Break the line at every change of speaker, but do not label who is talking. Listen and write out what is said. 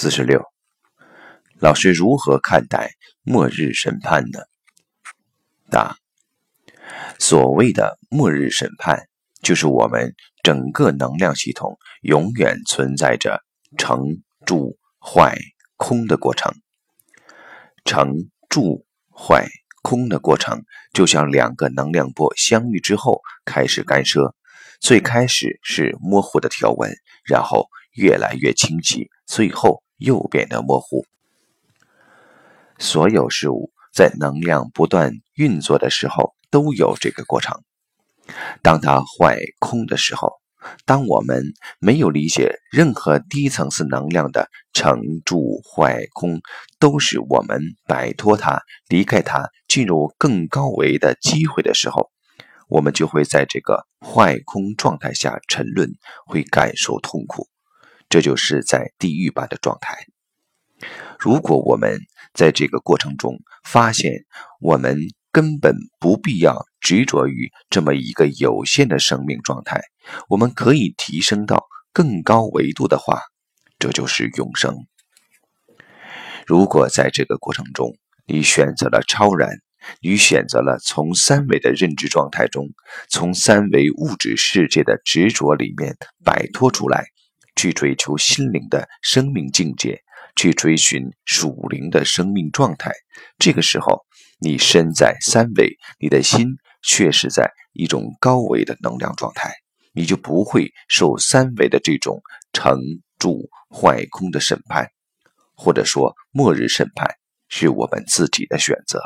四十六，老师如何看待末日审判呢？答：所谓的末日审判，就是我们整个能量系统永远存在着成、住、坏、空的过程。成、住、坏、空的过程，就像两个能量波相遇之后开始干涉，最开始是模糊的条纹，然后越来越清晰。最后又变得模糊。所有事物在能量不断运作的时候都有这个过程。当它坏空的时候，当我们没有理解任何低层次能量的成住坏空都是我们摆脱它、离开它、进入更高维的机会的时候，我们就会在这个坏空状态下沉沦，会感受痛苦。这就是在地狱般的状态。如果我们在这个过程中发现我们根本不必要执着于这么一个有限的生命状态，我们可以提升到更高维度的话，这就是永生。如果在这个过程中你选择了超然，你选择了从三维的认知状态中，从三维物质世界的执着里面摆脱出来。去追求心灵的生命境界，去追寻属灵的生命状态。这个时候，你身在三维，你的心却是在一种高维的能量状态，你就不会受三维的这种成住坏空的审判，或者说末日审判，是我们自己的选择。